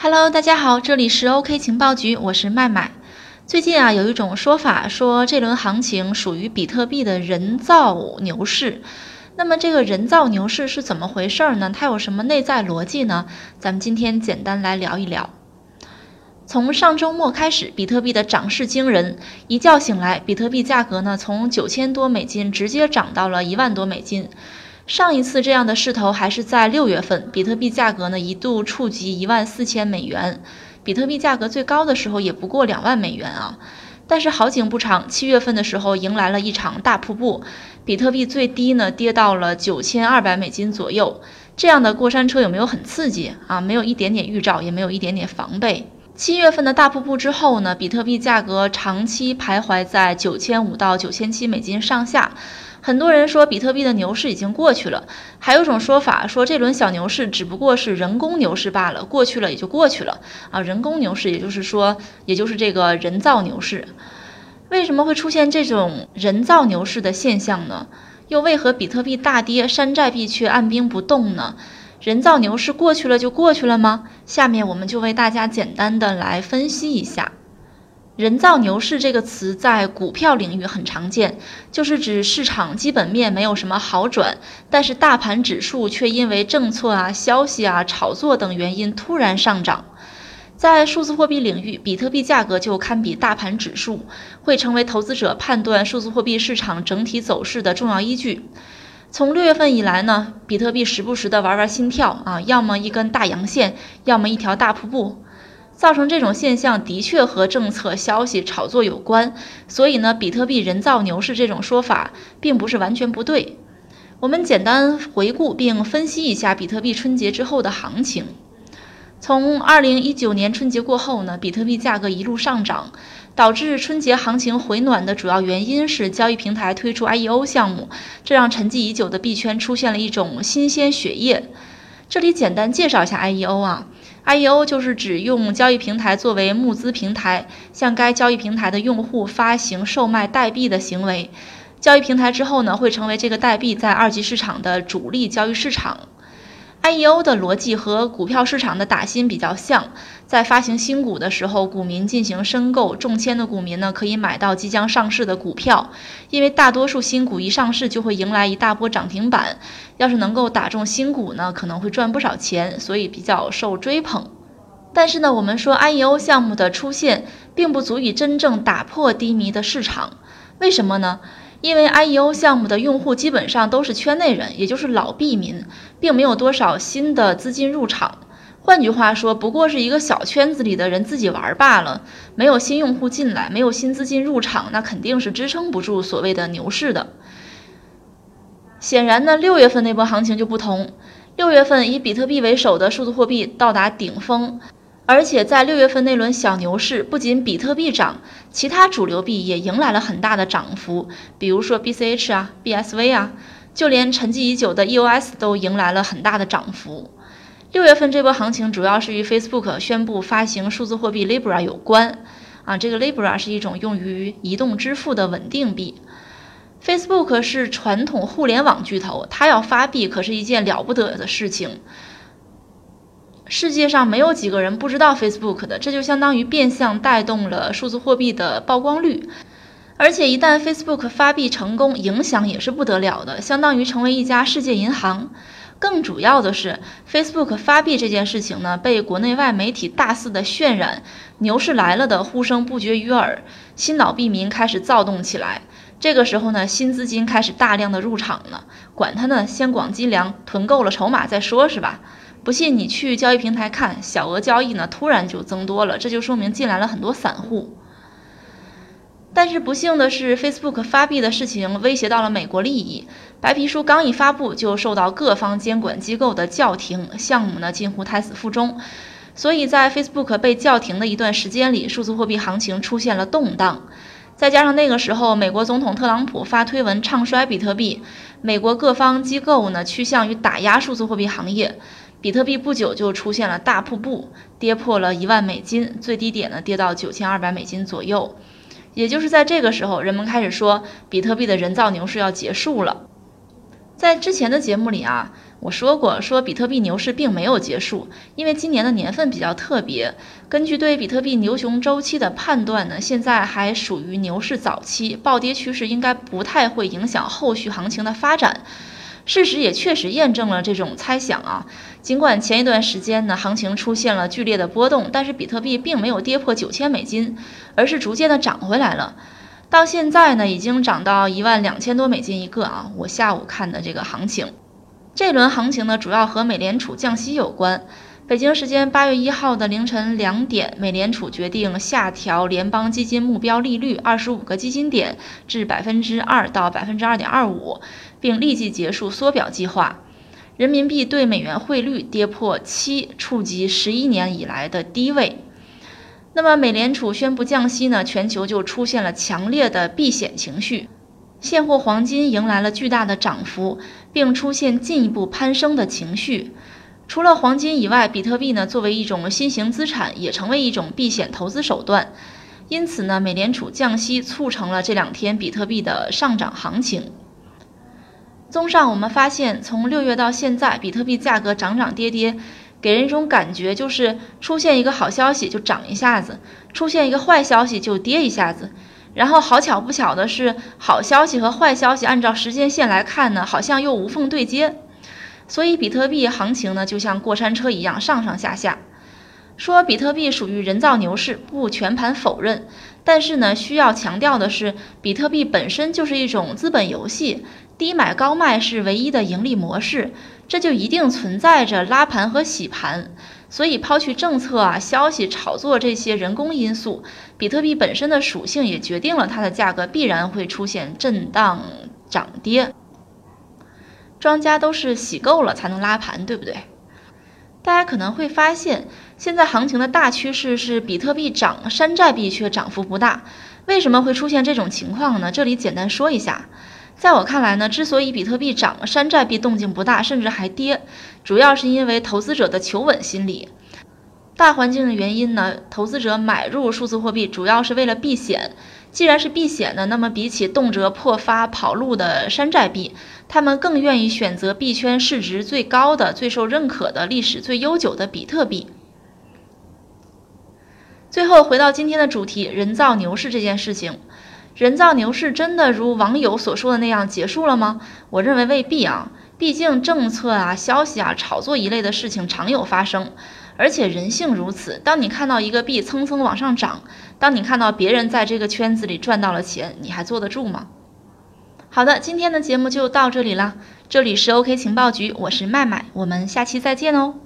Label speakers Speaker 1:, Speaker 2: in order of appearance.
Speaker 1: Hello，大家好，这里是 OK 情报局，我是麦麦。最近啊，有一种说法说这轮行情属于比特币的人造牛市。那么这个人造牛市是怎么回事呢？它有什么内在逻辑呢？咱们今天简单来聊一聊。从上周末开始，比特币的涨势惊人，一觉醒来，比特币价格呢从九千多美金直接涨到了一万多美金。上一次这样的势头还是在六月份，比特币价格呢一度触及一万四千美元，比特币价格最高的时候也不过两万美元啊。但是好景不长，七月份的时候迎来了一场大瀑布，比特币最低呢跌到了九千二百美金左右。这样的过山车有没有很刺激啊？没有一点点预兆，也没有一点点防备。七月份的大瀑布之后呢，比特币价格长期徘徊在九千五到九千七美金上下。很多人说比特币的牛市已经过去了，还有种说法说这轮小牛市只不过是人工牛市罢了，过去了也就过去了啊。人工牛市，也就是说，也就是这个人造牛市。为什么会出现这种人造牛市的现象呢？又为何比特币大跌，山寨币却按兵不动呢？人造牛市过去了就过去了吗？下面我们就为大家简单的来分析一下。人造牛市这个词在股票领域很常见，就是指市场基本面没有什么好转，但是大盘指数却因为政策啊、消息啊、炒作等原因突然上涨。在数字货币领域，比特币价格就堪比大盘指数，会成为投资者判断数字货币市场整体走势的重要依据。从六月份以来呢，比特币时不时的玩玩心跳啊，要么一根大阳线，要么一条大瀑布。造成这种现象的确和政策消息炒作有关，所以呢，比特币人造牛市这种说法并不是完全不对。我们简单回顾并分析一下比特币春节之后的行情。从二零一九年春节过后呢，比特币价格一路上涨，导致春节行情回暖的主要原因是交易平台推出 IEO 项目，这让沉寂已久的币圈出现了一种新鲜血液。这里简单介绍一下 IEO 啊。IEO 就是指用交易平台作为募资平台，向该交易平台的用户发行、售卖代币的行为。交易平台之后呢，会成为这个代币在二级市场的主力交易市场。IEO 的逻辑和股票市场的打新比较像，在发行新股的时候，股民进行申购，中签的股民呢可以买到即将上市的股票。因为大多数新股一上市就会迎来一大波涨停板，要是能够打中新股呢，可能会赚不少钱，所以比较受追捧。但是呢，我们说 IEO 项目的出现并不足以真正打破低迷的市场，为什么呢？因为 IEO 项目的用户基本上都是圈内人，也就是老币民，并没有多少新的资金入场。换句话说，不过是一个小圈子里的人自己玩罢了，没有新用户进来，没有新资金入场，那肯定是支撑不住所谓的牛市的。显然呢，六月份那波行情就不同，六月份以比特币为首的数字货币到达顶峰。而且在六月份那轮小牛市，不仅比特币涨，其他主流币也迎来了很大的涨幅，比如说 BCH 啊、BSV 啊，就连沉寂已久的 EOS 都迎来了很大的涨幅。六月份这波行情主要是与 Facebook 宣布发行数字货币 Libra 有关啊，这个 Libra 是一种用于移动支付的稳定币。Facebook 是传统互联网巨头，它要发币可是一件了不得的事情。世界上没有几个人不知道 Facebook 的，这就相当于变相带动了数字货币的曝光率。而且一旦 Facebook 发币成功，影响也是不得了的，相当于成为一家世界银行。更主要的是，Facebook 发币这件事情呢，被国内外媒体大肆的渲染，牛市来了的呼声不绝于耳，新老币民开始躁动起来。这个时候呢，新资金开始大量的入场了，管他呢，先广积粮，囤够了筹码再说，是吧？不信你去交易平台看，小额交易呢突然就增多了，这就说明进来了很多散户。但是不幸的是，Facebook 发币的事情威胁到了美国利益，白皮书刚一发布就受到各方监管机构的叫停，项目呢近乎胎死腹中。所以在 Facebook 被叫停的一段时间里，数字货币行情出现了动荡。再加上那个时候，美国总统特朗普发推文唱衰比特币，美国各方机构呢趋向于打压数字货币行业。比特币不久就出现了大瀑布，跌破了一万美金，最低点呢跌到九千二百美金左右。也就是在这个时候，人们开始说比特币的人造牛市要结束了。在之前的节目里啊，我说过，说比特币牛市并没有结束，因为今年的年份比较特别。根据对比特币牛熊周期的判断呢，现在还属于牛市早期，暴跌趋势应该不太会影响后续行情的发展。事实也确实验证了这种猜想啊。尽管前一段时间呢，行情出现了剧烈的波动，但是比特币并没有跌破九千美金，而是逐渐的涨回来了。到现在呢，已经涨到一万两千多美金一个啊！我下午看的这个行情，这轮行情呢，主要和美联储降息有关。北京时间八月一号的凌晨两点，美联储决定下调联邦基金目标利率二十五个基金点至百分之二到百分之二点二五，并立即结束缩表计划。人民币对美元汇率跌破七，触及十一年以来的低位。那么，美联储宣布降息呢？全球就出现了强烈的避险情绪，现货黄金迎来了巨大的涨幅，并出现进一步攀升的情绪。除了黄金以外，比特币呢作为一种新型资产，也成为一种避险投资手段。因此呢，美联储降息促成了这两天比特币的上涨行情。综上，我们发现，从六月到现在，比特币价格涨涨跌跌。给人一种感觉，就是出现一个好消息就涨一下子，出现一个坏消息就跌一下子。然后好巧不巧的是，好消息和坏消息按照时间线来看呢，好像又无缝对接。所以比特币行情呢，就像过山车一样上上下下。说比特币属于人造牛市，不全盘否认。但是呢，需要强调的是，比特币本身就是一种资本游戏，低买高卖是唯一的盈利模式。这就一定存在着拉盘和洗盘，所以抛去政策啊、消息炒作这些人工因素，比特币本身的属性也决定了它的价格必然会出现震荡涨跌。庄家都是洗够了才能拉盘，对不对？大家可能会发现，现在行情的大趋势是比特币涨，山寨币却涨幅不大。为什么会出现这种情况呢？这里简单说一下。在我看来呢，之所以比特币涨，山寨币动静不大，甚至还跌，主要是因为投资者的求稳心理。大环境的原因呢，投资者买入数字货币主要是为了避险。既然是避险呢，那么比起动辄破发跑路的山寨币，他们更愿意选择币圈市值最高的、最受认可的、历史最悠久的比特币。最后回到今天的主题，人造牛市这件事情。人造牛市真的如网友所说的那样结束了吗？我认为未必啊，毕竟政策啊、消息啊、炒作一类的事情常有发生，而且人性如此。当你看到一个币蹭蹭往上涨，当你看到别人在这个圈子里赚到了钱，你还坐得住吗？好的，今天的节目就到这里了，这里是 OK 情报局，我是麦麦，我们下期再见哦。